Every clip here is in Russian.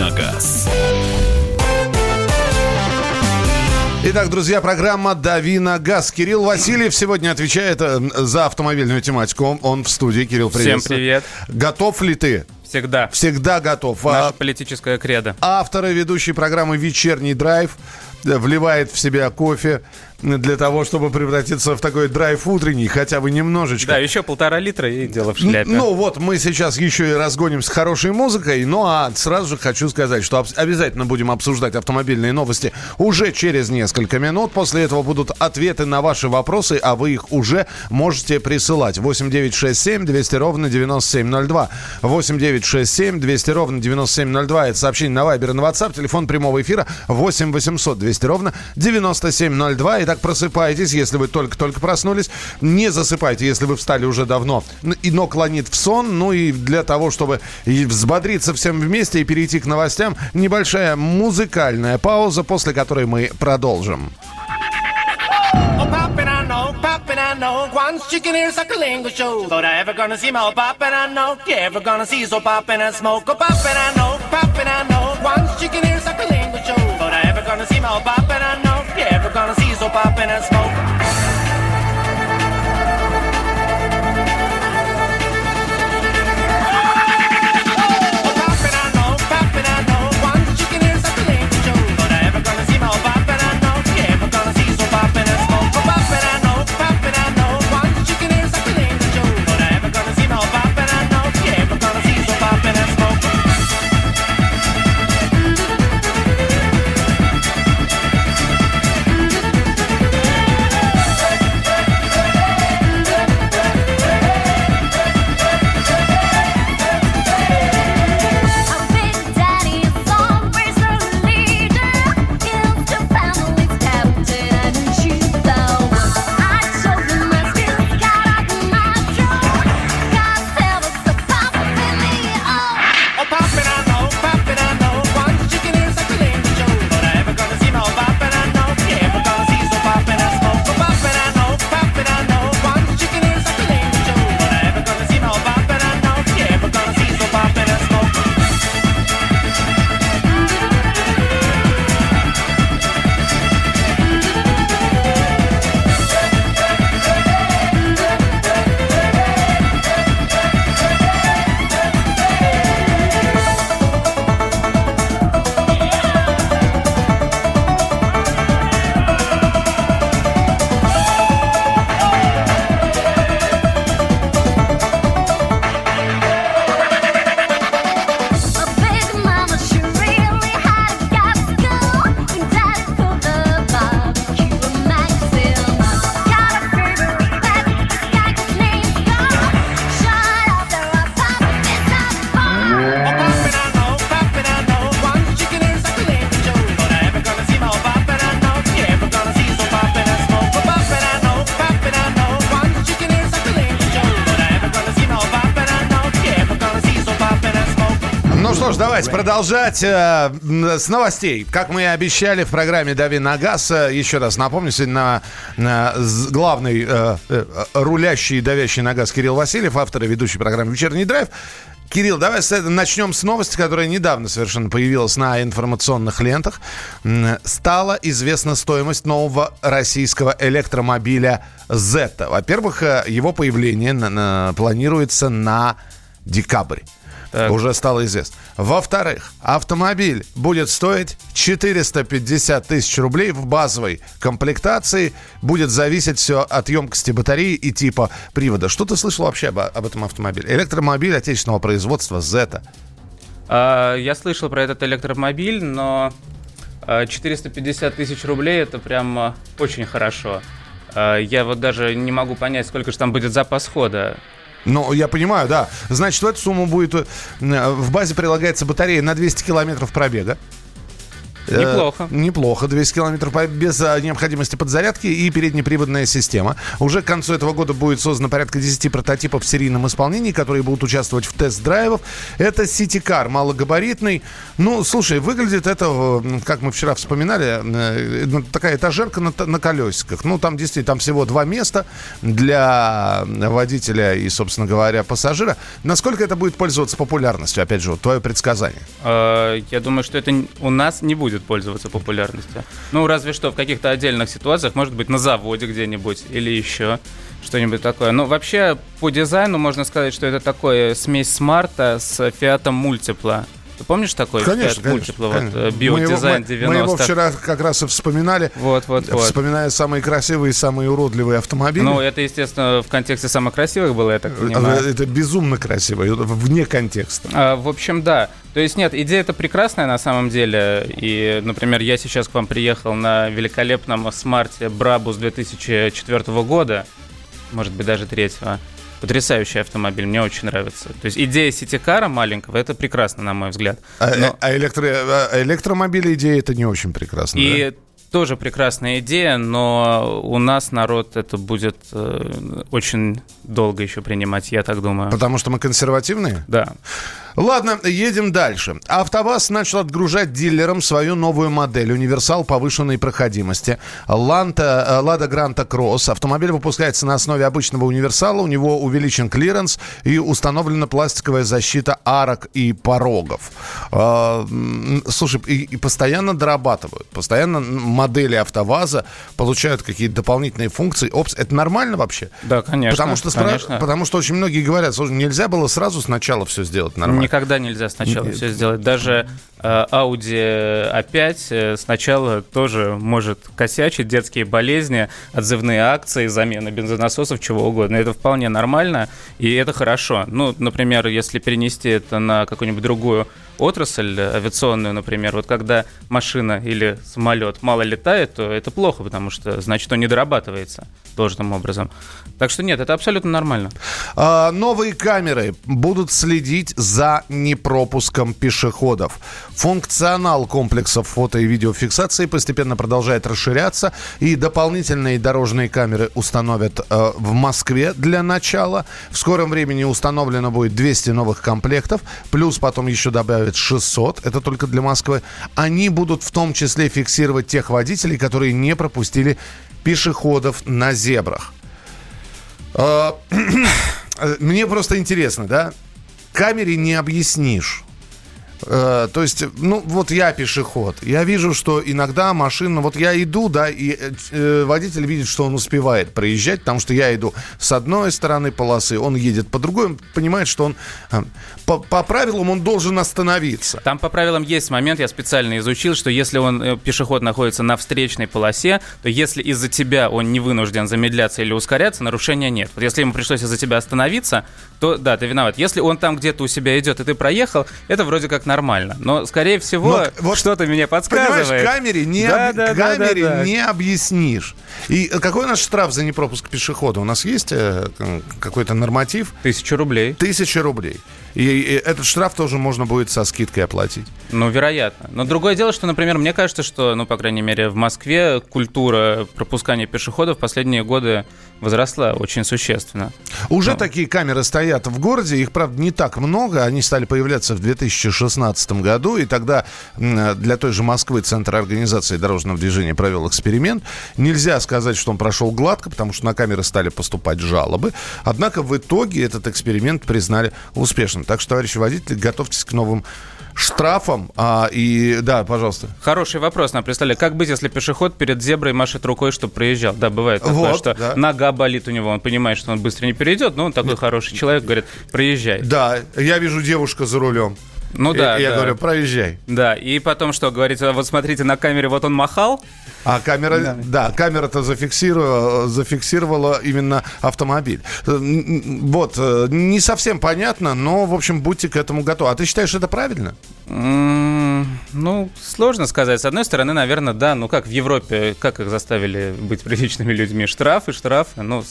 Давиногаз. Итак, друзья, программа «Дави на газ». Кирилл Васильев сегодня отвечает э, за автомобильную тематику. Он, в студии. Кирилл, привет. Всем привет. Готов ли ты? Всегда. Всегда готов. Наша А, политическая кредо. Автор и ведущий программы «Вечерний драйв» вливает в себя кофе для того, чтобы превратиться в такой драйв утренний, хотя бы немножечко. Да, еще полтора литра и дело в шляпе. Ну вот, мы сейчас еще и разгоним с хорошей музыкой. Ну а сразу же хочу сказать, что обязательно будем обсуждать автомобильные новости уже через несколько минут. После этого будут ответы на ваши вопросы, а вы их уже можете присылать. 8967 200 ровно 9702. 8967 200 ровно 9702. Это сообщение на Вайбер и на WhatsApp. Телефон прямого эфира 8 800 200 ровно 9702. Итак, просыпайтесь, если вы только-только проснулись. Не засыпайте, если вы встали уже давно. И но клонит в сон. Ну и для того, чтобы взбодриться всем вместе и перейти к новостям, небольшая музыкальная пауза, после которой мы продолжим. Oh, I know. Once chicken like a lingo show. But I ever gonna see my oh, poppin', I know. You ever gonna see so poppin' and smoke? Oh, poppin', I know, poppin', I know. Once chicken like a lingo show. Gonna see my oh, poppin', I know. You ever gonna see so poppin' and smoke? Продолжать э, с новостей. Как мы и обещали в программе «Дави на газ», э, еще раз напомню, сегодня на, на главный э, э, рулящий и давящий на газ Кирилл Васильев, автор и ведущий программы «Вечерний драйв». Кирилл, давай с начнем с новости, которая недавно совершенно появилась на информационных лентах. Стала известна стоимость нового российского электромобиля Zeta. Во-первых, э, его появление на- на- планируется на декабрь. Уже стало известно. Во-вторых, автомобиль будет стоить 450 тысяч рублей в базовой комплектации. Будет зависеть все от емкости батареи и типа привода. Что ты слышал вообще об, об этом автомобиле? Электромобиль отечественного производства Zeta. А, Я слышал про этот электромобиль, но а, 450 тысяч рублей это прям очень хорошо. Я вот даже не могу понять, сколько же там будет запас хода. Ну, я понимаю, да. Значит, в эту сумму будет... э, В базе прилагается батарея на 200 километров пробега. Э, Неплохо. неплохо. 200 километров по- без а, необходимости подзарядки и переднеприводная система. Уже к концу этого года будет создано порядка 10 прототипов в серийном исполнении, которые будут участвовать в тест-драйвах. Это Сити-кар, малогабаритный. Ну, слушай, выглядит это, э, как мы вчера вспоминали, э, ну, такая этажерка на, на колесиках. Ну, там действительно, там всего два места для водителя и, собственно говоря, пассажира. Насколько это будет пользоваться популярностью? Опять же, вот твое предсказание. Я думаю, что это у нас не будет пользоваться популярностью. Ну, разве что в каких-то отдельных ситуациях, может быть, на заводе где-нибудь или еще что-нибудь такое. Ну, вообще, по дизайну можно сказать, что это такое смесь смарта с Фиатом Мультипла. Ты помнишь такой Конечно, Fiat. Multipla, вот, конечно. э, биодизайн мы- Мы его 90 вчера как раз и вспоминали. Вот, вот, вот. Вспоминая самые красивые и самые уродливые автомобили. Ну, это, естественно, в контексте самых красивых было, я так понимаю. это безумно красиво, вне контекста. А, В общем, да. То есть нет, идея это прекрасная на самом деле. И, например, я сейчас к вам приехал на великолепном смарте Брабус 2004 года, может быть, даже третьего. Потрясающий автомобиль, мне очень нравится. То есть идея ситикара маленького, это прекрасно, на мой взгляд. А, Но- а электро- а электромобили идея это не очень прекрасно. И тоже прекрасная идея, но у нас народ это будет э, очень долго еще принимать, я так да? думаю. Потому что мы консервативные? Да. Ладно, едем дальше. АвтоВАЗ начал отгружать дилерам свою новую модель «Универсал повышенной проходимости». Ланта, э, «Лада Гранта Кросс». Автомобиль выпускается на основе обычного «Универсала». У него увеличен клиренс и установлена пластиковая защита арок и порогов. М, Слушай, и, и постоянно дорабатывают. Постоянно модели АвтоВАЗа получают какие-то дополнительные функции. Опс, это нормально вообще? Да, конечно. Потому что, спра- конечно. потому что очень многие говорят, слушай, нельзя было сразу сначала все сделать нормально. Никогда нельзя сначала все сделать. Даже Audi A5 э, сначала тоже может косячить детские болезни, отзывные акции, замена бензонасосов, чего угодно. Это вполне нормально, и это хорошо. Ну, например, если перенести это на какую-нибудь другую отрасль э, авиационную, например, вот когда машина или самолет мало летает, то это плохо, потому что значит он не дорабатывается должным образом. Так что нет, это абсолютно нормально. А, новые камеры будут следить за непропуском пешеходов. Функционал комплексов фото и видеофиксации постепенно продолжает расширяться, и дополнительные дорожные камеры установят э, в Москве для начала. В скором времени установлено будет 200 новых комплектов, плюс потом еще добавят 600, это только для Москвы. Они будут в том числе фиксировать тех водителей, которые не пропустили пешеходов на зебрах. А, Мне просто интересно, да? Камере не объяснишь. Э, То есть, ну, вот я пешеход. Я вижу, что иногда машина... Вот я иду, да, и э, э, водитель видит, что он успевает проезжать, потому что я иду с одной стороны полосы, он едет по другой, он понимает, что он... э, По, по правилам он должен остановиться. Там по правилам есть момент, я специально изучил, что если он, пешеход находится на встречной полосе, то если из-за тебя он не вынужден замедляться или ускоряться, нарушения нет. Вот если ему пришлось из-за тебя остановиться, то да, ты виноват. Если он там где-то у себя идет, и ты проехал, это вроде как нормально. Но, скорее всего, Но вот что-то мне подсказывает. Понимаешь, камере не, Да, об- да, да, камере да, да. не объяснишь. И какой у нас штраф за непропуск пешехода? У нас есть э, какой-то норматив? Тысячу рублей. Тысяча рублей. И, и этот штраф тоже можно будет со скидкой оплатить. Ну, вероятно. Но другое дело, что, например, мне кажется, что, ну, по крайней мере, в Москве культура пропускания пешеходов в последние годы возросла очень существенно. Уже Ну. такие камеры стоят в городе, их, правда, не так много. Они стали появляться в 2016 году, и тогда для той же Москвы Центр организации дорожного движения провел эксперимент. Нельзя сказать, что он прошел гладко, потому что на камеры стали поступать жалобы. Однако в итоге этот эксперимент признали успешным. Так что, товарищи водители, готовьтесь к новым штрафам. А, и да, пожалуйста. Хороший вопрос нам прислали. Как быть, если пешеход перед зеброй машет рукой, чтобы проезжал? Да, бывает такое, Вот, что да. нога болит у него, он понимает, что он быстро не перейдет, но он такой хороший человек, говорит, проезжай. Да, я вижу девушка за рулем. Ну И- да, и я да. говорю, проезжай. Да, и потом что, говорит, «А вот смотрите на камере, вот он махал, А камера, да, камера-то зафиксировала, зафиксировала именно автомобиль. Э, Вот, э, не совсем понятно, но, в общем, будьте к этому готовы. А ты считаешь это правильно? Ну, сложно сказать. С одной стороны, наверное, да. Ну как в Европе, как их заставили быть приличными людьми? Штрафы, штрафы. Ну,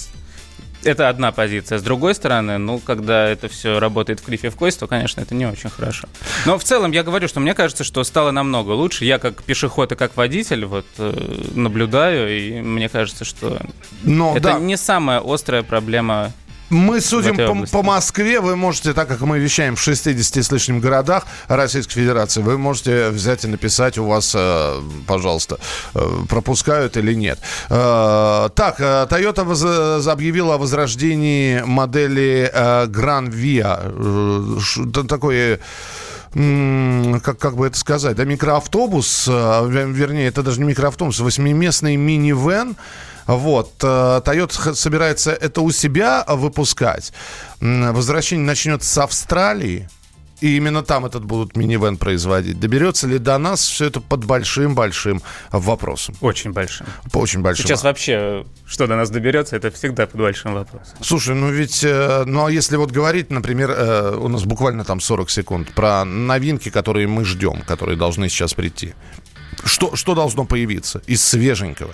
Это одна позиция. С другой стороны, ну, когда это все работает в крифе в кость, то, конечно, это не очень хорошо. Но в целом я говорю, что мне кажется, что стало намного лучше. Я как пешеход и как водитель вот э, наблюдаю, и мне кажется, что Но, это да, не самая острая проблема. Мы судим по, по Москве. Вы можете, так как мы вещаем в 60 с лишним городах Российской Федерации, вы можете взять и написать у вас, э, пожалуйста, э, пропускают или нет. Э, Так, Toyota объявила о возрождении модели Gran Via. Такое как, как бы это сказать, да, микроавтобус, вер- вернее, это даже не микроавтобус, восьмиместный мини-вен, вот, э, Toyota собирается это у себя выпускать. Возвращение начнется с Австралии. И именно там этот будут минивэн производить. Доберется ли до нас, все это под большим-большим вопросом. Очень большим. По очень большим. Сейчас вообще, что до нас доберется, это всегда под большим вопросом. Слушай, ну ведь, э, ну а если вот говорить, например, э, у нас буквально там 40 секунд про новинки, которые мы ждем, которые должны сейчас прийти. Что, что должно появиться из свеженького?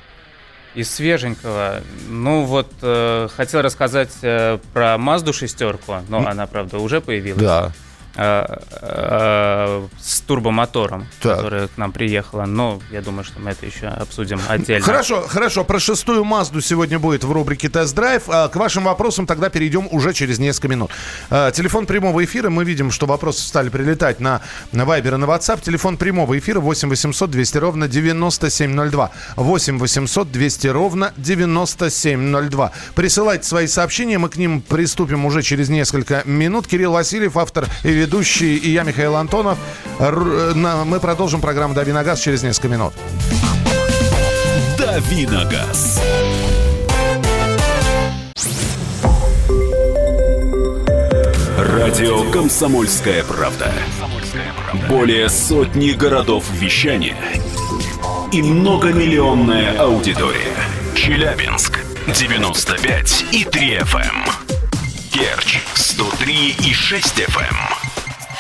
Из свеженького, ну вот, э, хотел рассказать э, про Мазду шестерку, но она, правда, уже появилась. Да. Э, э, с турбомотором, Так. которая к нам приехала. Но я думаю, что мы это еще обсудим отдельно. Хорошо, хорошо. Про шестую Мазду сегодня будет в рубрике «Тест-драйв». А К вашим вопросам тогда перейдем уже через несколько минут. А, Телефон прямого эфира. Мы видим, что вопросы стали прилетать на, на Вайбер и на WhatsApp. Телефон прямого эфира 8 800 200 ровно 9702. 8 800 200 ровно 9702. Присылайте свои сообщения. Мы к ним приступим уже через несколько минут. Кирилл Васильев, автор и ведущий, и я, Михаил Антонов. На- Мы продолжим программу «Дави на газ» через несколько минут. Давиногаз. Радио «Комсомольская правда». Более сотни городов вещания и многомиллионная аудитория. Челябинск 95 и 3 FM. Керчь 103 и 6 FM.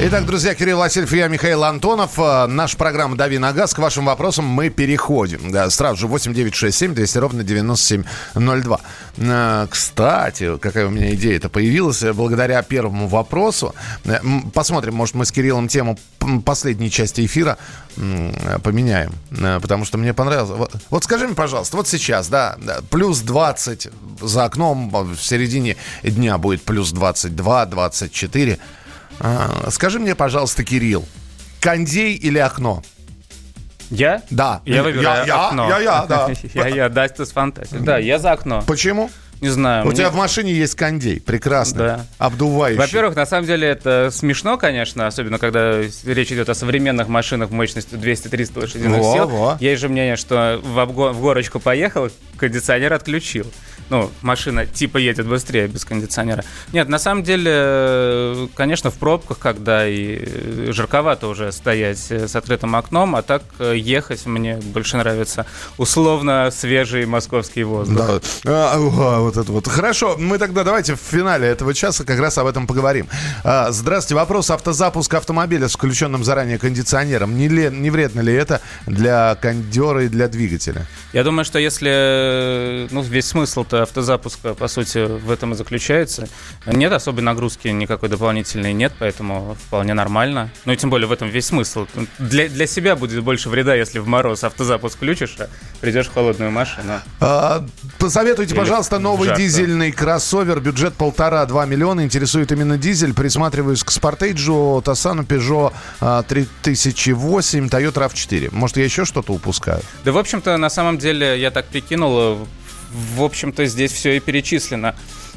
Итак, друзья, Кирилл Васильев я, Михаил Антонов. Э, Наша программа «Дави на газ». К вашим вопросам мы переходим. Да, сразу же 8967 200 ровно 9702. Э, Кстати, какая у меня идея-то появилась э, благодаря первому вопросу. Посмотрим, может, мы с Кириллом тему последней части эфира поменяем. Потому что мне понравилось. Вот, скажи мне, пожалуйста, вот сейчас, да, плюс 20 за окном, в середине дня будет плюс 22, 24. А, Скажи мне, пожалуйста, Кирилл, кондей или окно? Я? Да. Я выбираю я, окно. Я, я, да. Я, я, да, это фантастика. Да, я за окно. Почему? Не знаю. У мне- тебя в машине есть кондей, прекрасно. Да. Обдувающий. Во-первых, на самом деле это смешно, конечно, особенно когда речь идет о современных машинах мощностью 200-300 лошадиных Во, сил. во. Есть же мнение, что в, обго- в горочку поехал, кондиционер отключил. Ну, машина типа едет быстрее без кондиционера. Нет, на самом деле, конечно, в пробках, когда и жарковато уже стоять э, с открытым окном, а так э, ехать мне больше нравится условно свежий московский воздух. Да. Вот это вот. Хорошо, мы тогда давайте в финале этого часа как раз об этом поговорим. А, здравствуйте. Вопрос автозапуска автомобиля с включенным заранее кондиционером. Не, ле- не вредно ли это для кондера и для двигателя? Я думаю, что если ну, весь смысл-то автозапуска, по сути, в этом и заключается, нет особой нагрузки никакой дополнительной нет, поэтому вполне нормально. Ну и тем более в этом весь смысл. Для, для себя будет больше вреда, если в мороз автозапуск включишь, а придешь в холодную машину. А, посоветуйте, Или пожалуйста, новый жарко. дизельный кроссовер. Бюджет полтора-два миллиона. Интересует именно дизель. Присматриваюсь к Спортейджу, Тассану, Peugeot а, 3008, Toyota RAV4. Может, я еще что-то упускаю? Да, в общем-то, на самом деле, я так прикинул, в общем-то, здесь все и перечислено.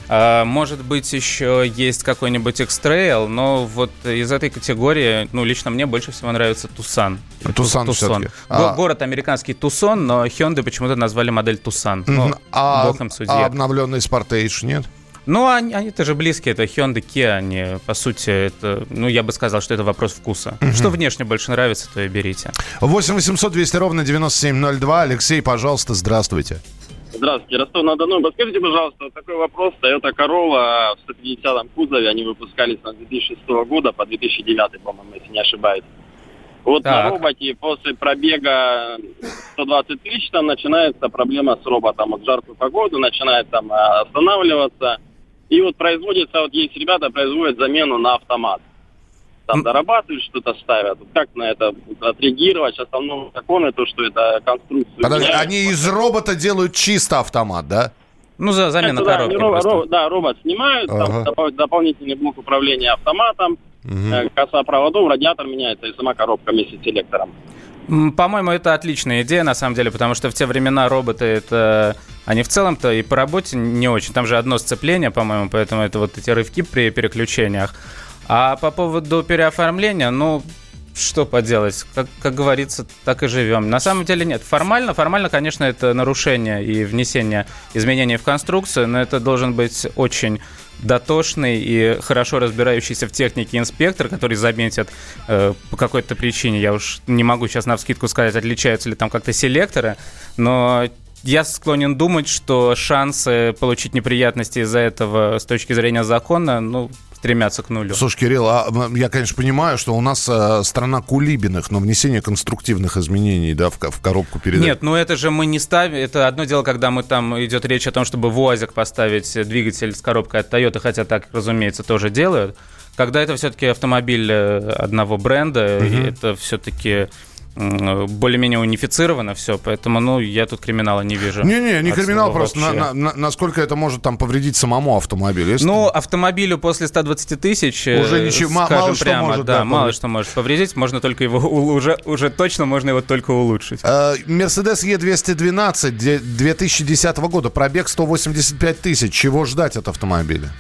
А, Может быть, еще есть какой-нибудь X-Trail, но вот из этой категории, ну, лично мне больше всего нравится Тусан. Тусан всё-таки. А. Город американский Тусон, но Hyundai почему-то назвали модель Тусан. Ну, а, бог им судья. а обновленный Sportage нет? Ну, они, они тоже близкие, это Hyundai, Kia, они, по сути, это, ну, я бы сказал, что это вопрос вкуса. Что внешне больше нравится, то и берите. 8 800 200 ровно 9702. Алексей, пожалуйста, здравствуйте. Здравствуйте, Ростов-на-Дону. Подскажите, пожалуйста, вот такой вопрос. Toyota Corolla в 150-м кузове, они выпускались на 2006 года по 2009, по-моему, если не ошибаюсь. Вот Так. на роботе после пробега 120 тысяч там начинается проблема с роботом. Вот в жаркую погоду начинает там а, останавливаться. И вот производится, вот есть ребята, производят замену на автомат. Там дорабатывают, что-то ставят. Как на это отреагировать? Сейчас там новые законы, то, что это конструкцию Подожди, они из робота делают чисто автомат, да? Ну, за замена Это, да, коробки они ро- ро- да, робот снимают, Ага. там допол- дополнительный блок управления автоматом, э, коса проводов, радиатор меняется и сама коробка вместе с селектором. М, По-моему, это отличная идея, на самом деле, потому что в те времена роботы, это... Они в целом-то и по работе не очень. Там же одно сцепление, по-моему, поэтому это вот эти рывки при переключениях. А по поводу переоформления, ну, что поделать? Как, как говорится, так и живем. На самом деле нет. Формально, формально, конечно, это нарушение и внесение изменений в конструкцию, но это должен быть очень дотошный и хорошо разбирающийся в технике инспектор, который заметит э, по какой-то причине, я уж не могу сейчас на вскидку сказать, отличаются ли там как-то селекторы, но я склонен думать, что шансы получить неприятности из-за этого с точки зрения закона, ну, стремятся к нулю. Слушай, Кирилл, а, я, конечно, понимаю, что у нас э, страна кулибиных, но внесение конструктивных изменений да, в, в коробку передач. Нет, ну это же мы не ставим. Это одно дело, когда мы там идет речь о том, чтобы в УАЗик поставить двигатель с коробкой от Toyota, хотя так, разумеется, тоже делают. Когда это все-таки автомобиль э, одного бренда, и это все-таки более-менее унифицировано все, поэтому, ну, я тут криминала не вижу. Не-не, не криминал, просто на- на- на- насколько это может там повредить самому автомобилю. Если- Ну, автомобилю после 120 тысяч, э, Уже ничего- мало что прямо, может, да, да, мало что может повредить, можно только его уже, уже точно можно его только улучшить. Э, Мерседес Е212 де- 2010 года, пробег 185 тысяч. Чего ждать от автомобиля?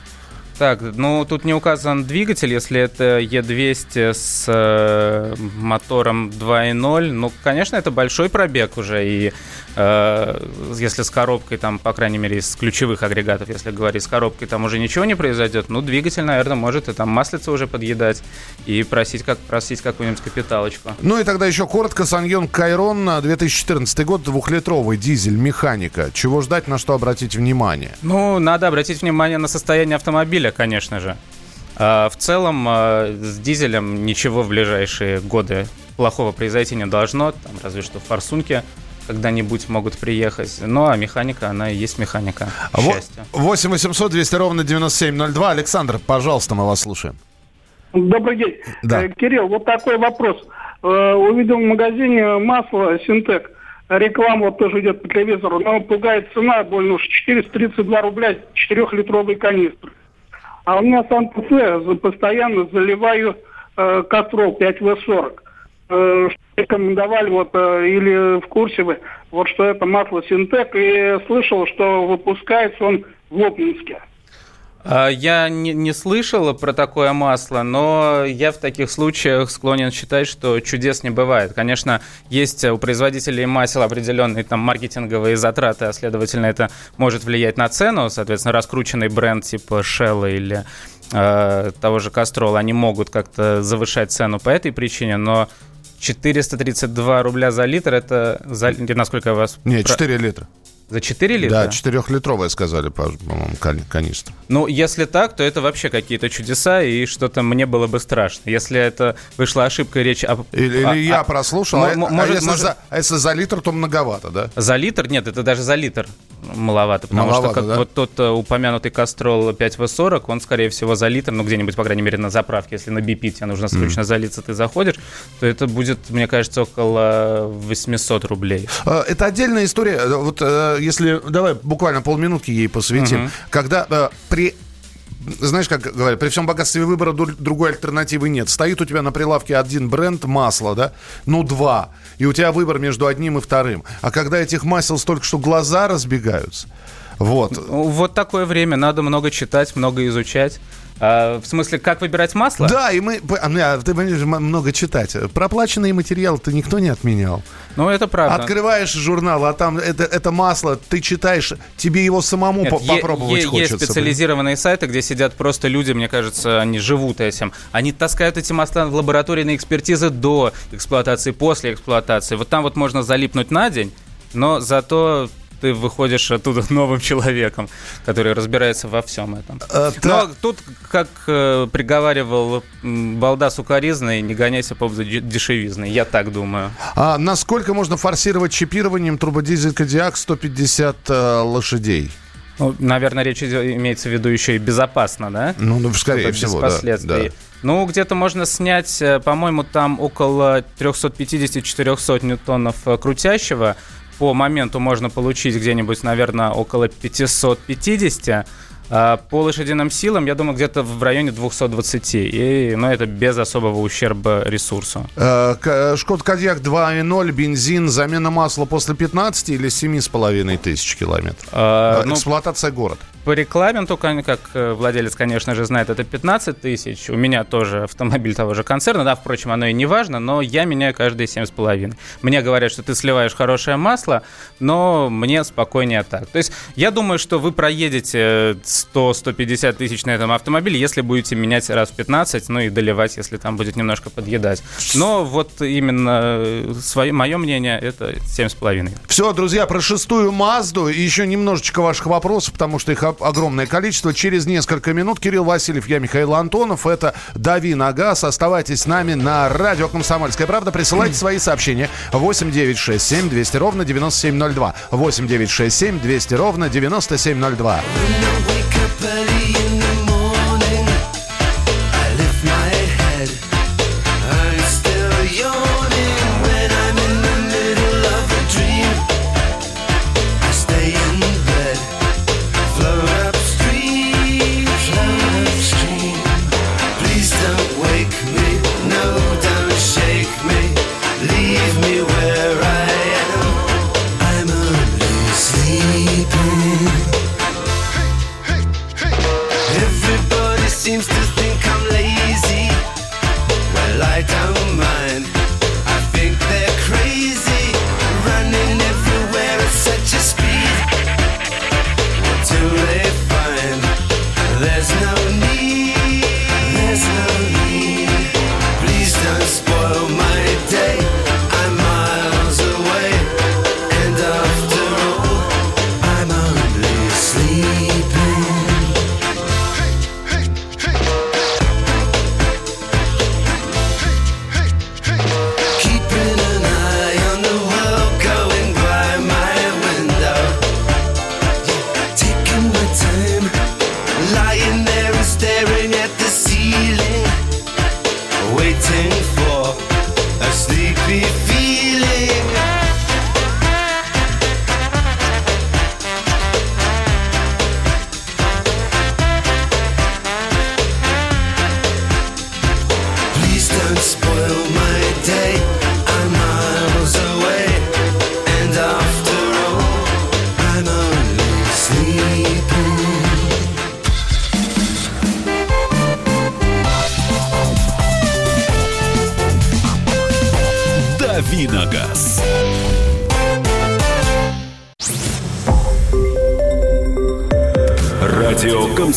Так, ну тут не указан двигатель, если это Е200 с э, мотором 2.0, ну, конечно, это большой пробег уже, и э, если с коробкой, там, по крайней мере, из ключевых агрегатов, если говорить, с коробкой там уже ничего не произойдет, ну, двигатель, наверное, может и там маслица уже подъедать и просить, как, просить какую-нибудь капиталочку. Ну и тогда еще коротко. Саньон Кайрон, э, 2014 год, двухлитровый дизель, механика. Чего ждать, на что обратить внимание? Ну, надо обратить внимание на состояние автомобиля, конечно же. А, В целом, а, с дизелем ничего в ближайшие годы плохого произойти не должно. Там, разве что форсунки когда-нибудь могут приехать. Ну, а механика, она и есть механика. К Во- счастью. 8 800 200 ровно 9702. Александр, пожалуйста, мы вас слушаем. Добрый день. Да. Э, Кирилл, вот такой вопрос. Э, Увидел в магазине масло Синтек. Реклама вот тоже идет по телевизору, но пугает цена больно уж 432 рубля 4-литровый канистр. А у меня Санта-Фе постоянно заливаю э, кастрол 5В40. Э, рекомендовали вот э, или в курсе вы, вот что это масло Синтек, и слышал, что выпускается он в Обнинске. А, Я не, не слышал про такое масло, но я в таких случаях склонен считать, что чудес не бывает. Конечно, есть у производителей масел определенные там маркетинговые затраты, а следовательно это может влиять на цену. Соответственно, раскрученный бренд типа Shell или э, того же Castrol, они могут как-то завышать цену по этой причине, но 432 рубля за литр, это, за, насколько я вас... Не, про- 4 литра. За 4 литра? Да, 4-литровая сказали, по- по-моему, кан- канистра. Ну, если так, то это вообще какие-то чудеса, и что-то мне было бы страшно. Если это вышла ошибка, речь об... Или, а- или я а- прослушал, а, а может- если, может- За, а если за литр, то многовато, да? За литр? Нет, это даже за литр маловато. Потому Маловато, что как да? вот тот э, упомянутый Кастрол 5В40, он, скорее всего, за литр, ну, где-нибудь, по крайней мере, на заправке, если на BP тебе нужно срочно залиться, ты заходишь, то это будет, мне кажется, около 800 рублей. Э, Это отдельная история. Э, Вот если давай буквально полминутки ей посвятим, когда э, при знаешь, как говорят, при всем богатстве выбора дру- другой альтернативы нет. Стоит у тебя на прилавке один бренд масла, да, ну два, и у тебя выбор между одним и вторым. А когда этих масел столько, что глаза разбегаются, Вот. Вот такое время, надо много читать, много изучать. А, в смысле, как выбирать масло? Да, и мы... а, а Ты м- много читать. Проплаченные материалы-то никто не отменял. Ну, это правда. Открываешь журнал, а там это, это масло, ты читаешь, тебе его самому Нет, по- попробовать е- хочется. Есть специализированные сайты, где сидят просто люди, мне кажется, они живут этим. Они таскают эти масла в лаборатории на экспертизы до эксплуатации, после эксплуатации. Вот там вот можно залипнуть на день, но зато ты выходишь оттуда новым человеком, который разбирается во всем этом. Э, Но та- тут, как э, приговаривал балда сукаризный, не гоняйся по поводу де- дешевизны. Я так думаю. А насколько можно форсировать чипированием турбодизель Кодиак 150 э, лошадей? Ну, наверное, речь имеется в виду еще и безопасно, да? Ну, ну, скорее Чтобы всего, без да, последствий. да. Ну, где-то можно снять, э, по-моему, там около 350-400 ньютонов э, крутящего. По моменту можно получить где-нибудь, наверное, около 550. А по лошадиным силам, я думаю, где-то в районе 220. И, ну, это без особого ущерба ресурсу. Э, Шкод Кодиак 2.0, бензин, замена масла после 15 или 7,5 тысяч километров? А, Э, ну, Эксплуатация город. По регламенту, кон- как э, владелец, конечно же, знает, это 15 тысяч. У меня тоже автомобиль того же концерна, да, впрочем, оно и не важно, но я меняю каждые 7,5. Мне говорят, что ты сливаешь хорошее масло, но мне спокойнее так. То есть я думаю, что вы проедете 100-150 тысяч на этом автомобиле, если будете менять раз в 15, ну и доливать, если там будет немножко подъедать. Но вот именно свое, мое мнение, это 7,5. Все, друзья, про шестую Мазду и еще немножечко ваших вопросов, потому что их огромное количество. Через несколько минут Кирилл Васильев, я Михаил Антонов. Это «Дави на газ». Оставайтесь с нами на радио «Комсомольская правда». Присылайте свои сообщения 8 9 6 7 200 ровно 9702. 8 9 6 7 200 ровно 9702.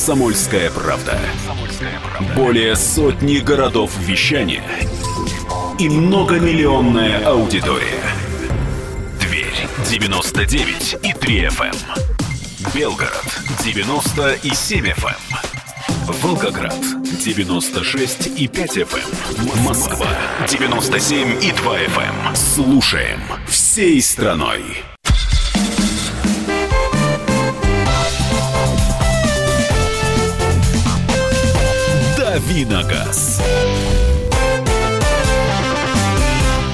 «Комсомольская правда». Более сотни городов вещания и многомиллионная аудитория. Дверь 99 и 3 FM. Белгород 97 FM. Волгоград 96 и 5 FM. Москва 97 и 2 FM. Слушаем всей страной. «Дави на газ».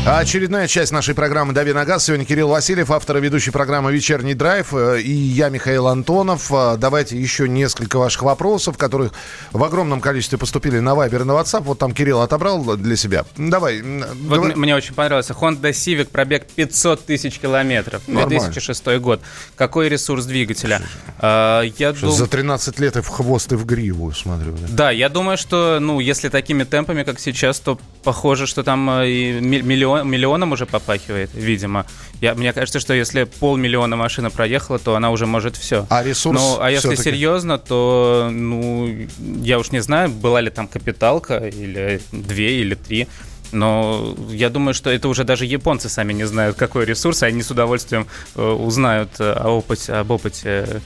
Очередная часть нашей программы «Дави на газ». Сегодня Кирилл Васильев, автор и ведущий программы «Вечерний драйв». э, И я, Михаил Антонов. Э, Давайте еще несколько ваших вопросов, которых в огромном количестве поступили на Вайбер и на WhatsApp. Вот там Кирилл отобрал для себя. Давай. Вот м- мне очень понравился. Honda Civic, пробег 500 тысяч километров. Нормально. 2006 год. Какой ресурс двигателя? А, я Что, дум- За 13 лет и в хвост, и в гриву, смотрю. да. Да, я думаю, что, ну, если такими темпами, как сейчас, то похоже, что там э, и ми- миллион, миллионом уже попахивает, видимо. Я, мне кажется, что если полмиллиона машина проехала, то она уже может все. А ресурс Ну, а если серьезно, то, ну, я уж не знаю, была ли там капиталка, или две, или три. Но я думаю, что это уже даже японцы сами не знают, какой ресурс, они с удовольствием э, узнают э, о опыте, об опыте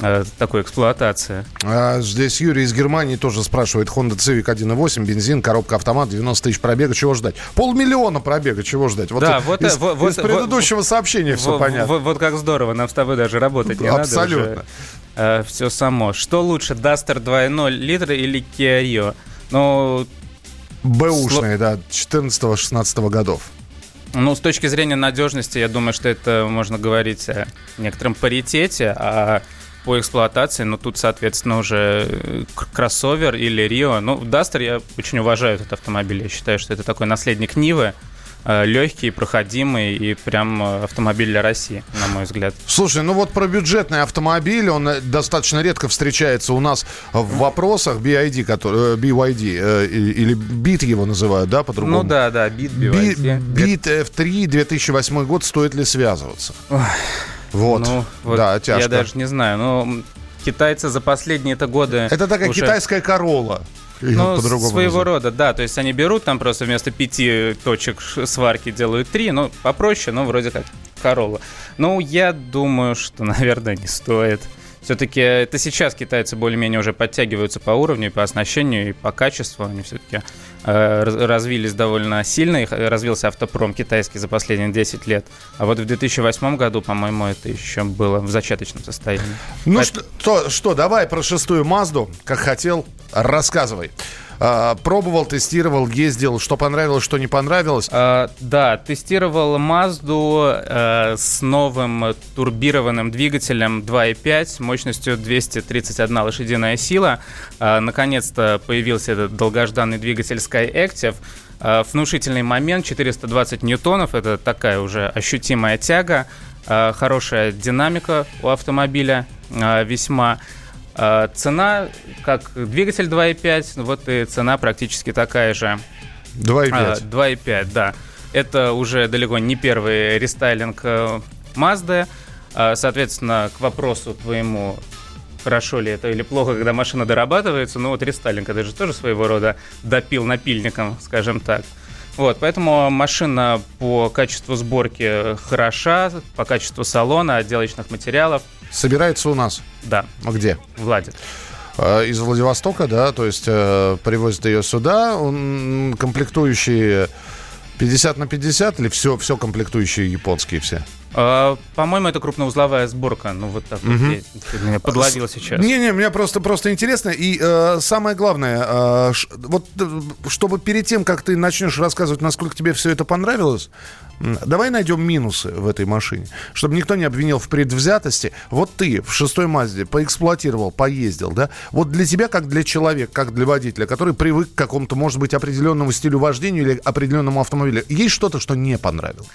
э, такой эксплуатации. А, здесь Юрий из Германии тоже спрашивает. Honda Civic 1.8, бензин, коробка автомат, 90 тысяч пробега. Чего ждать? Полмиллиона пробега. Чего ждать? Вот Да, и- вот, из, э, вот- из вот- предыдущего сообщения все Во- понятно. во- Вот, как здорово, нам с тобой даже работать не Абсолютно. надо. все само. Что лучше, Duster 2.0 литра или Kia Rio? Ну, Бэушные, да, 14-16 годов. ну, с точки зрения надежности, я думаю, что это можно говорить о некотором паритете, а по эксплуатации, ну, тут, соответственно, уже э, кроссовер или Рио. Ну, Duster я очень уважаю этот автомобиль. Я считаю, что это такой наследник Нивы, э, легкий, проходимый и прям э, автомобиль для России, на мой взгляд. Слушай, ну вот про бюджетный автомобиль, он достаточно редко встречается у нас в вопросах BID, который, BYD, или BIT его называют, да, по-другому? Ну да, да, Би- BYD. Бит F3 2008 год, стоит ли связываться? Вот, Ну, вот да, тяжко. Я даже не знаю. Ну, китайцы за последние это годы... Это такая уже- китайская корола. Ну, по-другому своего называют. рода, да. То есть они берут там просто вместо пяти точек сварки делают три, ну, попроще, но вроде как Королла. Ну, я думаю, что, наверное, не стоит. Все-таки это сейчас китайцы более-менее уже подтягиваются по уровню, по оснащению, и по качеству. Они все-таки развились довольно сильно. Их, э, развился автопром китайский за последние 10 лет. А вот в 2008 году, по-моему, это еще было в зачаточном состоянии. Ну Поэт- что, то- что, давай про шестую Мазду, как хотел, рассказывай. А, пробовал, тестировал, ездил, что понравилось, что не понравилось. А, да, тестировал Mazda э, с новым турбированным двигателем 2.5 мощностью 231 лошадиная сила. А, наконец-то появился этот долгожданный двигатель Sky Active. А, внушительный момент, 420 ньютонов, это такая уже ощутимая тяга. А, хорошая динамика у автомобиля, весьма. А, Цена, как двигатель 2.5, вот и цена практически такая же. 2,5. А, 2,5, да. Это уже далеко не первый рестайлинг э, Mazda. А, Соответственно, к вопросу твоему, хорошо ли это или плохо, когда машина дорабатывается, ну вот рестайлинг, это же тоже своего рода допил напильником, скажем так. Вот, поэтому машина по качеству сборки хороша, по качеству салона, отделочных материалов, Собирается у нас. да, А где? владит. А, Из Владивостока, да, то есть э, привозят ее сюда. Он, комплектующие 50 на 50 или все, все комплектующие японские все? А, По-моему, это крупноузловая сборка. Ну, вот так вот. я- Ты меня подловил сейчас. Не-не, мне просто, просто интересно. И э, самое главное, э, ш- вот э, чтобы перед тем, как ты начнешь рассказывать, насколько тебе все это понравилось, давай найдем минусы в этой машине, чтобы никто не обвинил в предвзятости. Вот ты в шестой Мазде поэксплуатировал, поездил, да? Вот для тебя, как для человека, как для водителя, который привык к какому-то, может быть, определенному стилю вождения или определенному автомобилю, есть что-то, что не понравилось?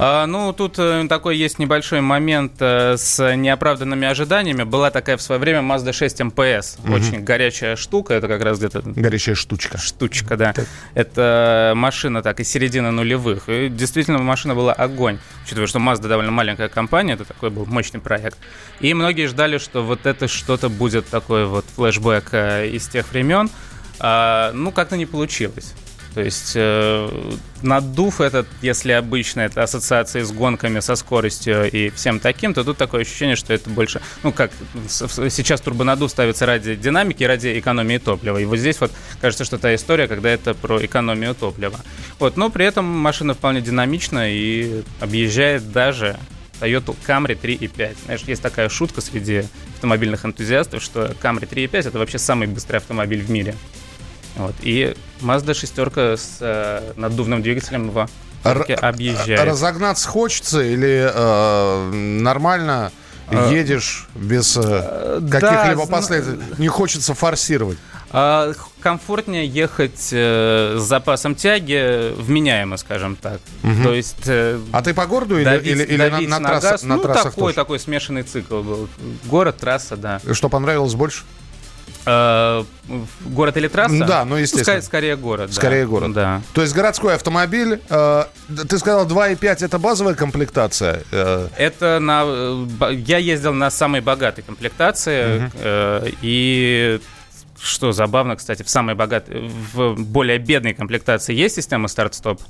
А, ну, тут э, такой есть небольшой момент э, с неоправданными ожиданиями. Была такая в свое время Mazda 6 МПС. Очень горячая штука. Это как раз где-то Горячая штучка. штучка, да. Это машина так из середины нулевых. И действительно, машина была огонь. Учитывая, что Mazda довольно маленькая компания, это такой был мощный проект. И многие ждали, что вот это что-то будет такой вот флешбэк э, из тех времен. А, ну, как-то не получилось. То есть э, надув этот, если обычно это ассоциации с гонками, со скоростью и всем таким, то тут такое ощущение, что это больше, ну как сейчас турбонадув ставится ради динамики ради экономии топлива. И вот здесь вот кажется, что та история, когда это про экономию топлива. Вот, но при этом машина вполне динамична и объезжает даже Toyota Camry 3.5. Знаешь, есть такая шутка среди автомобильных энтузиастов, что Camry 3.5 это вообще самый быстрый автомобиль в мире. Вот. И Mazda шестерка с э, наддувным двигателем в все-таки объезжает. Разогнаться хочется или э, нормально едешь без э, да, каких-либо зна- последствий? Не хочется форсировать. А, комфортнее ехать э, с запасом тяги вменяемо, скажем так. То есть... э, А ты по городу или, давить- или, или на, давить на на трассах, газ, на ну, трассах такой, тоже? такой смешанный цикл был. Город, трасса, да. Что понравилось больше? Э, город или трасса? Да, ну, естественно. скорее город. да. Скорее город. Да. То есть городской автомобиль, э, ты сказал 2,5 это базовая комплектация. э, Это на... Я ездил на самой богатой комплектации. э, И что забавно, кстати, в самой богатой... В более бедной комплектации есть система старт-стоп.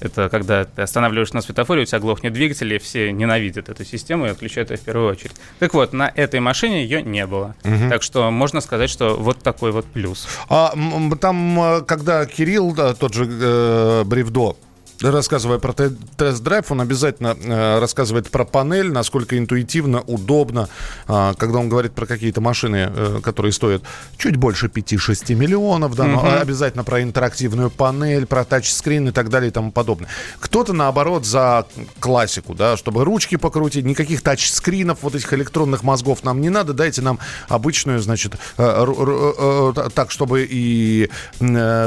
Это когда ты останавливаешь на светофоре, у тебя глохнет двигатель, и все ненавидят эту систему и отключают ее в первую очередь. Так вот, на этой машине ее не было. Так что можно сказать, что вот такой вот плюс. А там, э, когда Кирилл, тот же э, Бревдо, рассказывая про те- тест-драйв, он обязательно э, рассказывает про панель, насколько интуитивно, удобно, а, когда он говорит про какие-то машины, э, которые стоят чуть больше 5-6 миллионов, да, но обязательно про интерактивную панель, про тачскрин и так далее и тому подобное. Кто-то, наоборот, за классику, да, чтобы ручки покрутить, никаких тачскринов, вот этих электронных мозгов нам не надо, дайте нам обычную, значит, э, э, так, чтобы и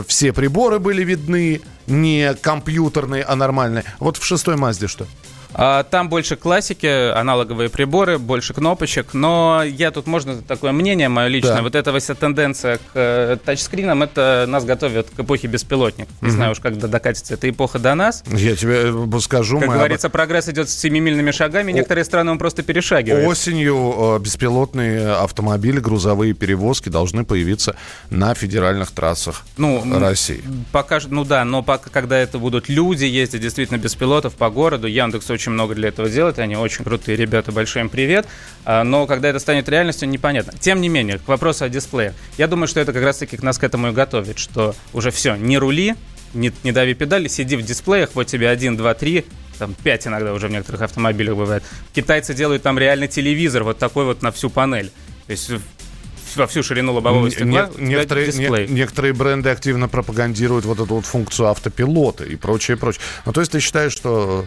все приборы были видны, не компьютерные, а нормальные. Вот в шестой Мазде что? А, Там больше классики, аналоговые приборы, больше кнопочек, но я тут, можно такое мнение мое личное, Да. вот эта вся тенденция к э, тачскринам, это нас готовит к эпохе беспилотников. Не знаю уж, когда докатится эта эпоха до нас. Я тебе э, скажу, Как мы об- говорится, прогресс идет семимильными шагами, некоторые страны он просто перешагивает. Осенью э, беспилотные автомобили, грузовые перевозки должны появиться на федеральных трассах Ну, России. Пока, ну да, но пока, когда это будут люди ездить действительно без пилотов по городу, Яндекс очень много для этого делает, они очень крутые ребята, большой им привет. А, Но когда это станет реальностью, непонятно. Тем не менее, к вопросу о дисплеях. Я думаю, что это как раз-таки нас к этому и готовит, что уже все, не рули, не, не дави педали, сиди в дисплеях, вот тебе один, два, три, там 5 иногда уже в некоторых автомобилях бывает. Китайцы делают там реально телевизор вот такой вот на всю панель. То есть во всю ширину лобового стекла не- некоторые, не- некоторые бренды активно пропагандируют вот эту вот функцию автопилота и прочее, прочее. Ну, то есть ты считаешь, что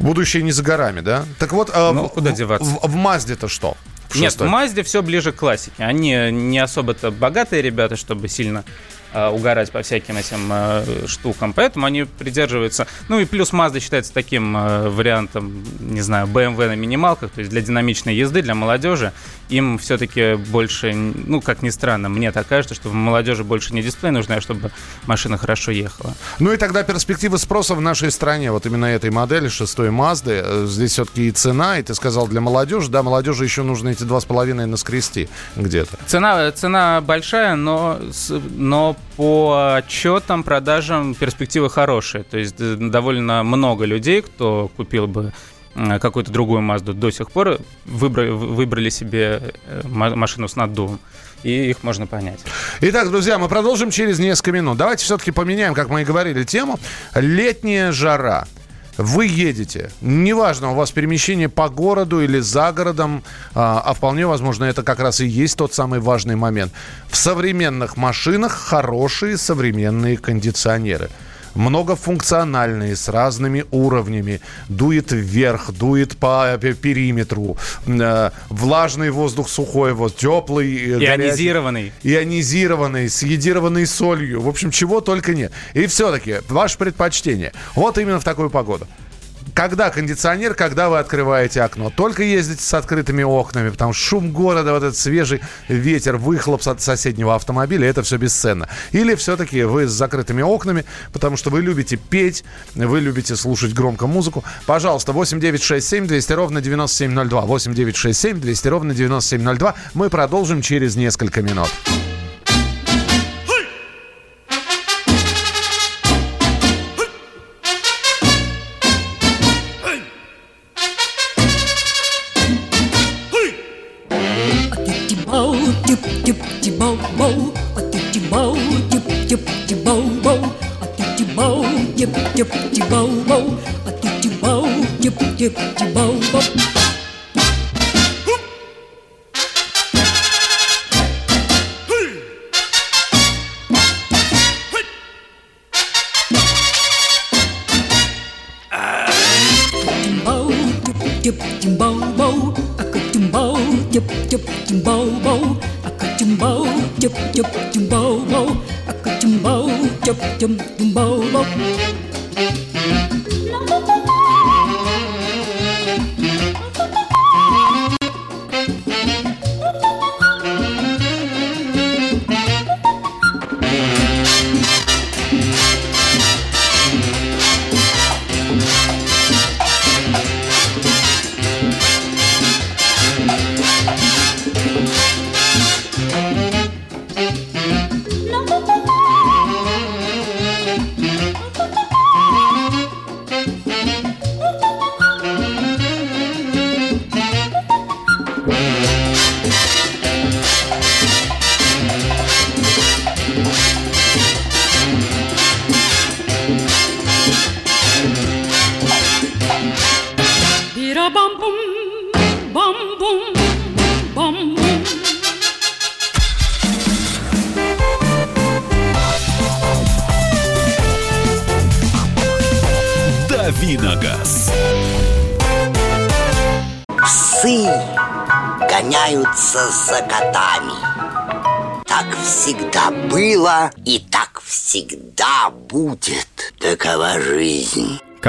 будущее не за горами, да? Так вот, а Ну, в- куда в- деваться? В, в Мазде-то что? В Нет, в? Мазде все ближе к классике. Они не особо-то богатые ребята, чтобы сильно э, угорать по всяким этим э, штукам. Поэтому они придерживаются... Ну и плюс Mazda считается таким э, вариантом, не знаю, BMW на минималках, то есть для динамичной езды, для молодежи. Им все-таки больше, ну, как ни странно, мне так кажется, что молодежи больше не дисплей нужно, а чтобы машина хорошо ехала. Ну и тогда перспективы спроса в нашей стране, вот именно этой модели, шестой э, здесь все-таки и цена, и ты сказал для молодежи, да, молодежи еще нужно эти два с половиной наскрести где-то. Цена, цена большая, но, но по отчетам, продажам перспективы хорошие. То есть э, довольно много людей, кто купил бы э, какую-то другую Мазду до сих пор, выбрали, выбрали себе э, ма- машину с наддувом. И их можно понять. Итак, друзья, мы продолжим через несколько минут. Давайте все-таки поменяем, как мы и говорили, тему. Летняя жара. Вы едете, неважно, у вас перемещение по городу или за городом, а, а вполне возможно, это как раз и есть тот самый важный момент. В современных машинах хорошие современные кондиционеры многофункциональные, с разными уровнями. Дует вверх, дует по пе- периметру. Э, Влажный воздух, сухой воздух, теплый, э, горячий. Ионизированный. Ионизированный, с йодированной солью. В общем, чего только нет. И все-таки, ваше предпочтение. Вот именно в такую погоду. Когда кондиционер, когда вы открываете окно. Только ездите с открытыми окнами, потому что шум города, вот этот свежий ветер, выхлоп от соседнего автомобиля, это все бесценно. Или все-таки вы с закрытыми окнами, потому что вы любите петь, вы любите слушать громко музыку. Пожалуйста, 8967 200 ровно 9702. 8967 200 ровно 9702. Мы продолжим через несколько минут. chụp chụp bầu bầu à chụp chụp bầu chụp chụp chụp bầu bầu chụp chùm bầu bầu à cực chùm bầu chụp chụp chùm bầu bầu à cực chùm bầu chụp chụp chụp bầu bầu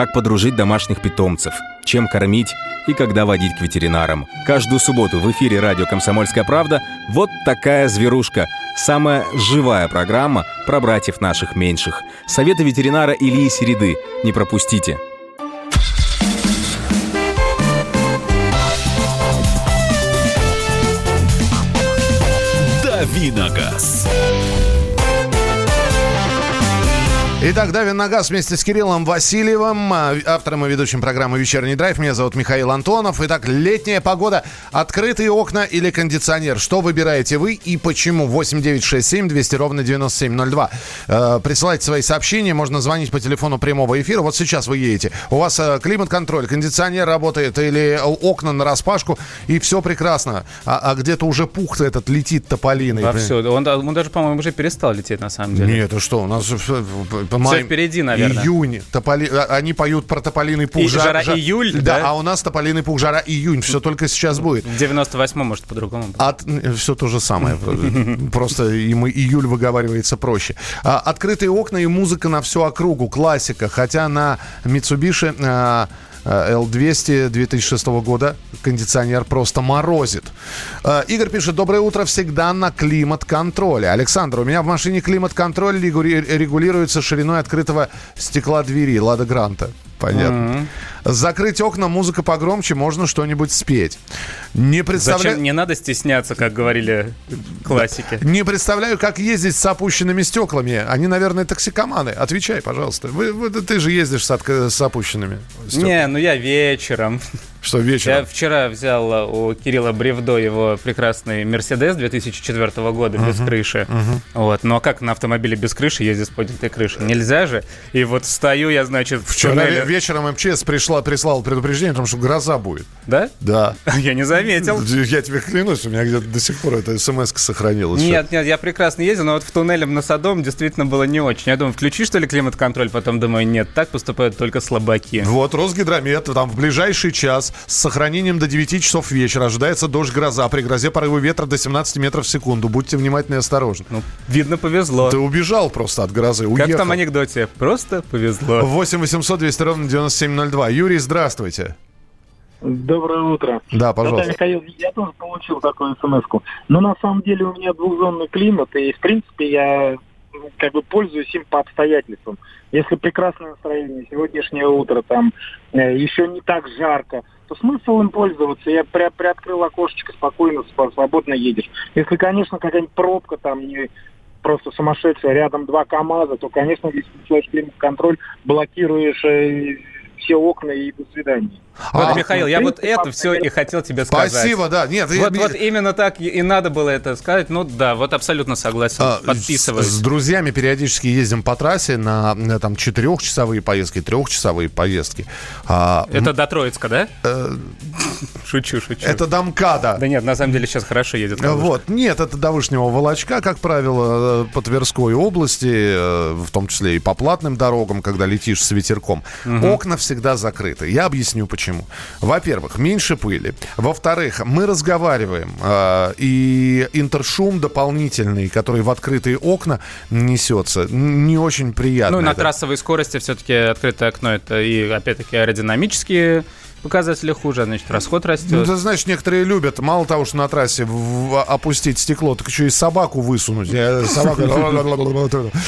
Как подружить домашних питомцев, чем кормить и когда водить к ветеринарам. Каждую субботу в эфире радио «Комсомольская правда» вот такая зверушка. Самая живая программа про братьев наших меньших. Советы ветеринара Ильи Середы. Не пропустите. Давиногаз. Итак, Давин на газ вместе с Кириллом Васильевым, а, автором и ведущим программы «Вечерний драйв». Меня зовут Михаил Антонов. Итак, летняя погода. Открытые окна или кондиционер? Что выбираете вы и почему? 8 9 6 7 200 ровно 9702. Э, присылайте свои сообщения. Можно звонить по телефону прямого эфира. Вот сейчас вы едете. У вас э, климат-контроль, кондиционер работает или э, окна на распашку, и все прекрасно. А, а где-то уже пух этот летит тополиной. Вовсю. Он, да- он даже, по-моему, уже перестал лететь, на самом деле. Нет, это что? У нас май- впереди, наверное. Июнь. Тополи... а- Они поют про тополиный пух. И жар- жара жар- июль, да? да? а у нас тополиный пух, жара июнь. Все только сейчас будет. В 98-м, может, по-другому. От... Все то же самое. Просто им июль выговаривается проще. А, Открытые окна и музыка на всю округу. Классика. Хотя на Mitsubishi L200 2006 года кондиционер просто морозит. А, Игорь пишет, доброе утро, всегда на климат-контроле. Александр, у меня в машине климат-контроль регули- регулируется шириной открытого стекла двери Лада Гранта. Понятно. Закрыть окна, музыка погромче, можно что-нибудь спеть. Не представляю... Зачем? Не надо стесняться, как говорили классики. Не представляю, как ездить с опущенными стеклами. Они, наверное, токсикоманы. Отвечай, пожалуйста. Вы, вы- ты же ездишь с, отк- с опущенными стеклами. Не, ну я вечером. Что вечером? Я вчера взял э, у Кирилла Бревдо его прекрасный Мерседес 2004 года без крыши. Вот. Но как на автомобиле без крыши ездить с поднятой крышей? Нельзя же. И вот стою я, значит, в Вчера туннеле. ве- вечером МЧС пришла, прислал предупреждение о том, что гроза будет. Да? Да. Я не заметил. Я тебе клянусь, у меня где-то до сих пор эта смс сохранилась. Нет, нет, я прекрасно ездил, но вот в туннеле в Носодом действительно было не очень. Я думаю, включи что ли климат-контроль, потом думаю, нет, так поступают только слабаки. Вот Росгидромет, там в ближайший час с сохранением до 9 часов вечера ожидается дождь гроза при грозе порывы ветра до 17 метров в секунду. Будьте внимательны и осторожны. Ну, видно, повезло. Ты убежал просто от грозы, Как уехал. в том анекдоте? Просто повезло. 8 800 200 ровно 9702. Юрий, здравствуйте. Доброе утро. Да, пожалуйста. Да, Михаил, я тоже получил такую смс -ку. Но на самом деле у меня двухзонный климат, и в принципе я как бы пользуюсь им по обстоятельствам. Если прекрасное настроение, сегодняшнее утро, там э, еще не так жарко, то смысл им пользоваться. Я при, приоткрыл окошечко, спокойно, св- свободно едешь. Если, конечно, какая-нибудь пробка там не просто сумасшедшая, рядом два КАМАЗа, то, конечно, если включаешь климат-контроль, блокируешь э, все окна и до свидания. Вот, А, Михаил, я вот это все и хотел тебе сказать. Спасибо, да. Нет, Вот, вот именно так и- надо было это сказать. Ну да, вот абсолютно согласен. А, Подписываюсь. С, с друзьями периодически ездим по трассе на, на, там четырехчасовые поездки, трехчасовые поездки. А, Это до Троицка, да? э, Шучу, шучу. Это Домкада. Да нет, на самом деле сейчас хорошо едет. Калужка. Вот, нет, это до Вышнего Волочка, как правило, э, по Тверской области, э, в том числе и по платным дорогам, когда летишь с ветерком. Мгм. Окна всегда закрыты. Я объясню почему. Во-первых, меньше пыли. Во-вторых, мы разговариваем, э, и интершум дополнительный, который в открытые окна несется, не очень приятно. Ну, на Это- трассовой скорости все-таки открытое окно это и, опять-таки, аэродинамические показатели хуже, а значит, расход растет. Ну, ты знаешь, некоторые любят, мало того, что на трассе в- в- опустить стекло, так еще и собаку высунуть.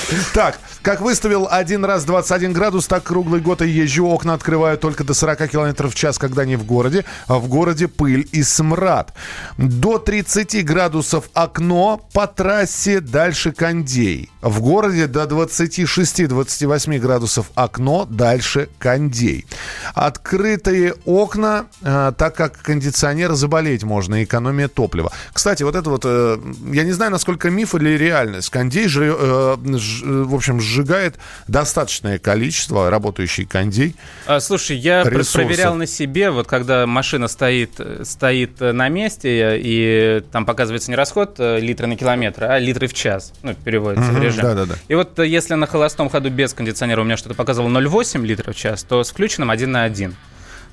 Так, как выставил один раз 21 градус, так круглый год и езжу. Окна открываю только до 40 километров в час, когда не в городе. А в городе пыль и смрад. До 30 градусов окно, по трассе дальше кондей. В городе до 26-28 градусов окно, дальше кондей. Открытые окна, э, так как кондиционер заболеть можно, экономия топлива. Кстати, вот это вот, э, я не знаю, насколько миф или реальность. Кондей, э, в общем, сжигает достаточное количество, работающий кондей. А, слушай, я ресурсов. проверял на себе, вот когда машина стоит, стоит на месте, и там показывается не расход литра на километр, а литры в час, ну, переводится в Мгм, режим. да-да-да. И вот если на холостом ходу без кондиционера у меня что-то показывало 0,8 литров в час, то с включенным 1 на 1.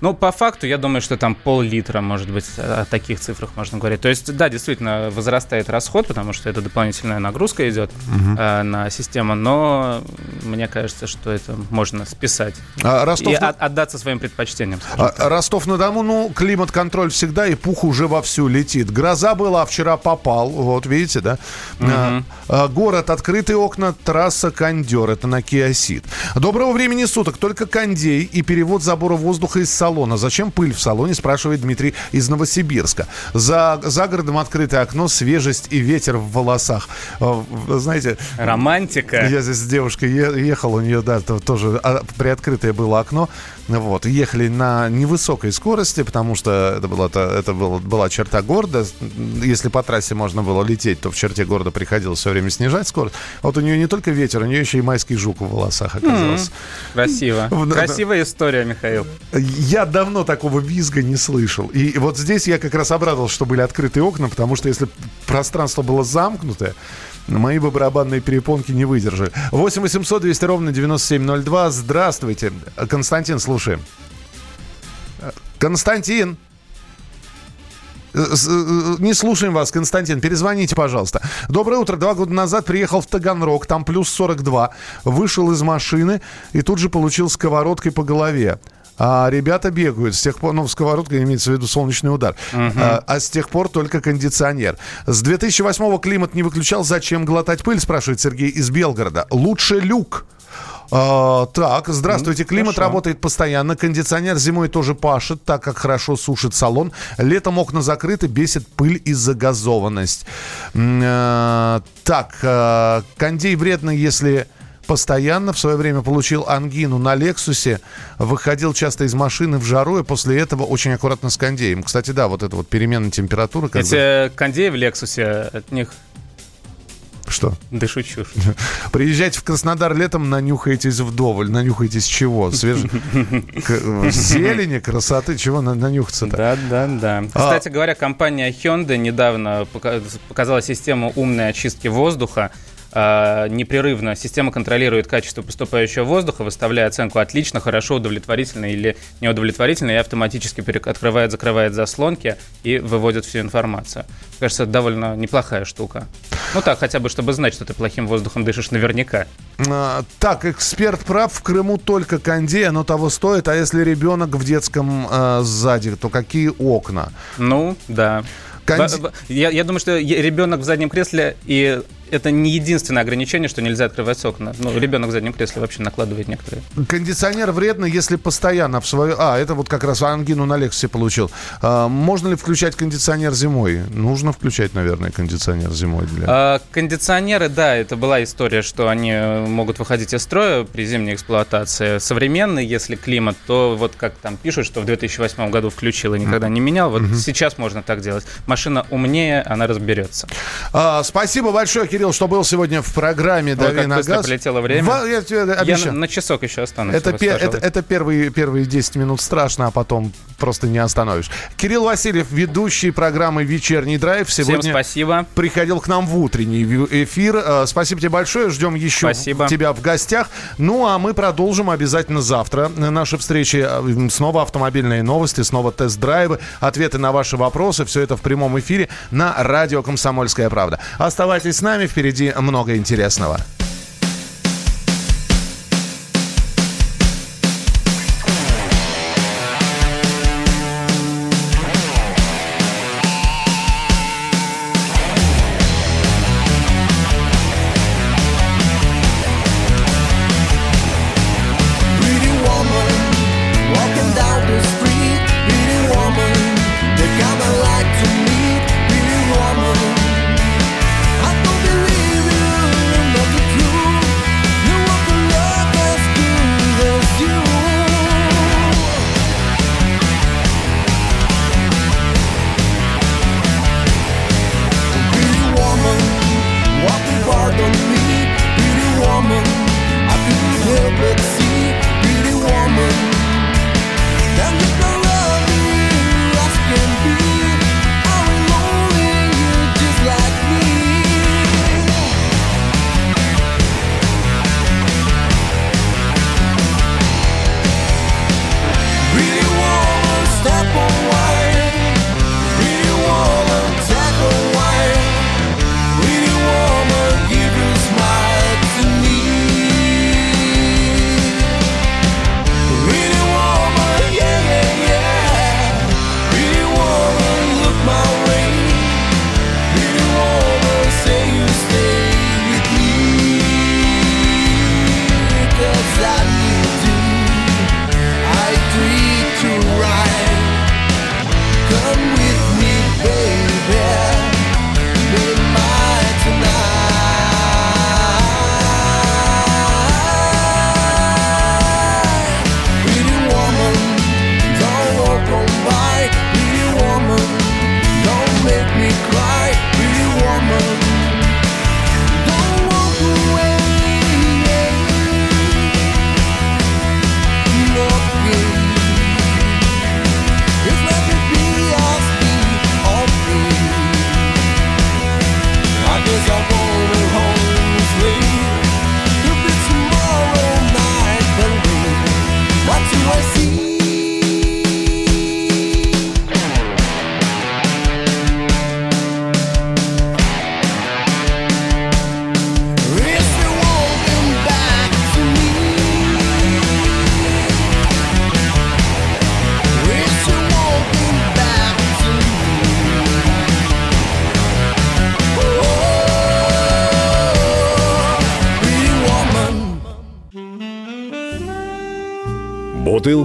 Ну, по факту, я думаю, что там пол-литра, может быть, о таких цифрах можно говорить. То есть, да, действительно, возрастает расход, потому что это дополнительная нагрузка идет Мгм. э, на систему, но мне кажется, что это можно списать. А Ростов- И от- отдаться своим предпочтениям. А, Ростов-на-Дону, ну, климат-контроль всегда, и пух уже вовсю летит. Гроза была, вчера попал, вот видите, да? А, а, город, открытые окна, трасса Кондер, это на Киосит. Доброго времени суток, только кондей и перевод забора воздуха из салона. Зачем пыль в салоне, спрашивает Дмитрий из Новосибирска. За, за городом открытое окно, свежесть и ветер в волосах. Вы Знаете... Романтика. Я здесь с девушкой ехал, у нее, да, то- тоже а, приоткрытое было окно. Вот, ехали на невысокой скорости, потому что это, была, это, было, была черта города. Если по трассе можно было лететь, то в черте города приходилось все время снижать скорость. Вот у нее не только ветер, у нее еще и майский жук в волосах оказался. М, Красиво. В- Красивая история, Михаил. Я давно такого визга не слышал. И вот здесь я как раз обрадовался, что были открытые окна, потому что если пространство было замкнутое, мои бы барабанные перепонки не выдержали. 8 800 200 ровно 9702. Здравствуйте. Константин, слушаем. Константин. Э, Не слушаем вас, Константин. Перезвоните, пожалуйста. Доброе утро. Два года назад приехал в Таганрог. Там плюс 42. Вышел из машины и тут же получил сковородкой по голове. А ребята бегают. С тех пор, ну, сковородка имеется в виду солнечный удар. А, а с тех пор только кондиционер. С 2008-го климат не выключал. Зачем глотать пыль, спрашивает Сергей из Белгорода. Лучше люк. А, так, здравствуйте. Климат работает постоянно. Кондиционер зимой тоже пашет, так как хорошо сушит салон. Летом окна закрыты, бесит пыль и загазованность. Э, так, э, кондей вредно, если постоянно. В свое время получил ангину на Лексусе. Выходил часто из машины в жару, и после этого очень аккуратно с кондеем. Кстати, да, вот это вот перемена температуры. как бы- Эти кондеи в Лексусе, от них... Что? Да шучу. Приезжайте в Краснодар летом, нанюхаетесь вдоволь. Нанюхаетесь чего? Свеж... к- Зелени, красоты, чего на- нанюхаться-то? Да, да, да. Кстати говоря, компания Hyundai недавно пока- показала систему умной очистки воздуха. А, непрерывно система контролирует качество поступающего воздуха, выставляя оценку отлично, хорошо, удовлетворительно или неудовлетворительно, и автоматически перек- открывает, закрывает заслонки и выводит всю информацию. Кажется, это довольно неплохая штука. Ну так, хотя бы, чтобы знать, что ты плохим воздухом дышишь наверняка. А, Так, эксперт прав, в Крыму только кондей, оно того стоит. А если ребенок в детском э, сзади, то какие окна? Ну, да. Конди- Я, я думаю, что ребенок в заднем кресле, и это не единственное ограничение, что нельзя открывать окна. Ну, ребенок в заднем кресле вообще накладывает некоторые. Кондиционер вредно, если постоянно в свою... А, это вот как раз ангину на Лексусе получил. А, можно ли включать кондиционер зимой? Нужно включать, наверное, кондиционер зимой. Для... А, кондиционеры, да, это была история, что они э, могут выходить из строя при зимней эксплуатации. Современный, если климат, то вот как там пишут, что в 2008 году включил и никогда не менял, вот сейчас можно так делать. Машина умнее, она разберется. А, спасибо большое, Кирилл Кирилл, что был сегодня в программе Ой, «Дави как на газ». полетело время. Ва- я тебе Я обещаю. на, на часок еще останусь. Это, пе- это, это первые, первые 10 минут страшно, а потом просто не остановишь. Кирилл Васильев, ведущий программы «Вечерний драйв». Сегодня Всем спасибо. приходил к нам в утренний эфир. Э, Спасибо тебе большое. Ждем еще Спасибо. тебя в гостях. Ну, а мы продолжим обязательно завтра наши встречи. Э, Снова автомобильные новости, снова тест-драйвы, ответы на ваши вопросы. Все это в прямом эфире на радио «Комсомольская правда». Оставайтесь с нами, впереди много интересного.